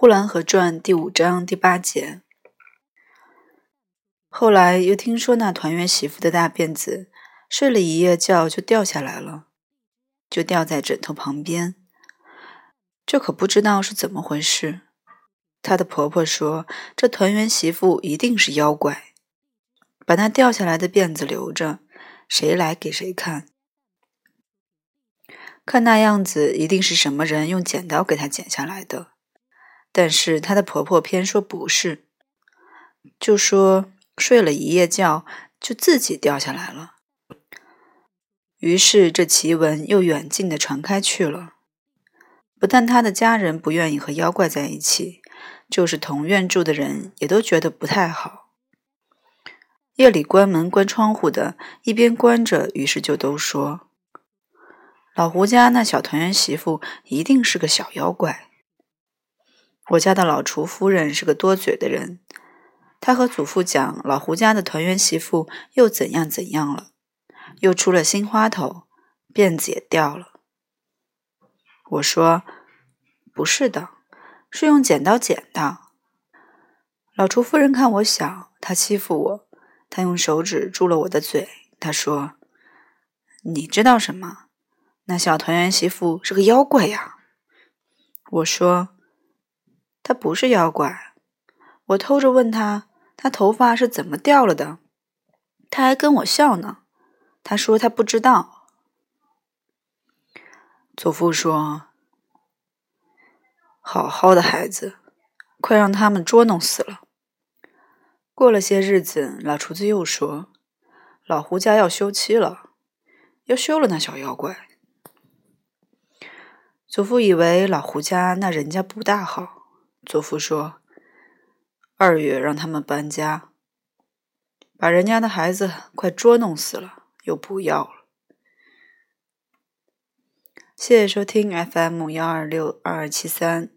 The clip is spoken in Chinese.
呼兰河传》第五章第八节。后来又听说那团圆媳妇的大辫子睡了一夜觉就掉下来了，就掉在枕头旁边。这可不知道是怎么回事。她的婆婆说，这团圆媳妇一定是妖怪，把那掉下来的辫子留着，谁来给谁看。看那样子，一定是什么人用剪刀给她剪下来的。但是她的婆婆偏说不是，就说睡了一夜觉就自己掉下来了。于是这奇闻又远近的传开去了。不但她的家人不愿意和妖怪在一起，就是同院住的人也都觉得不太好。夜里关门关窗户的，一边关着，于是就都说：“老胡家那小团圆媳妇一定是个小妖怪。”我家的老厨夫人是个多嘴的人，她和祖父讲老胡家的团圆媳妇又怎样怎样了，又出了新花头，辫子也掉了。我说不是的，是用剪刀剪的。老厨夫人看我小，她欺负我，她用手指住了我的嘴。她说：“你知道什么？那小团圆媳妇是个妖怪呀。”我说。他不是妖怪，我偷着问他，他头发是怎么掉了的？他还跟我笑呢。他说他不知道。祖父说：“好好的孩子，快让他们捉弄死了。”过了些日子，老厨子又说：“老胡家要休妻了，要休了那小妖怪。”祖父以为老胡家那人家不大好。祖父说：“二月让他们搬家，把人家的孩子快捉弄死了，又不要了。”谢谢收听 FM 幺二六二二七三。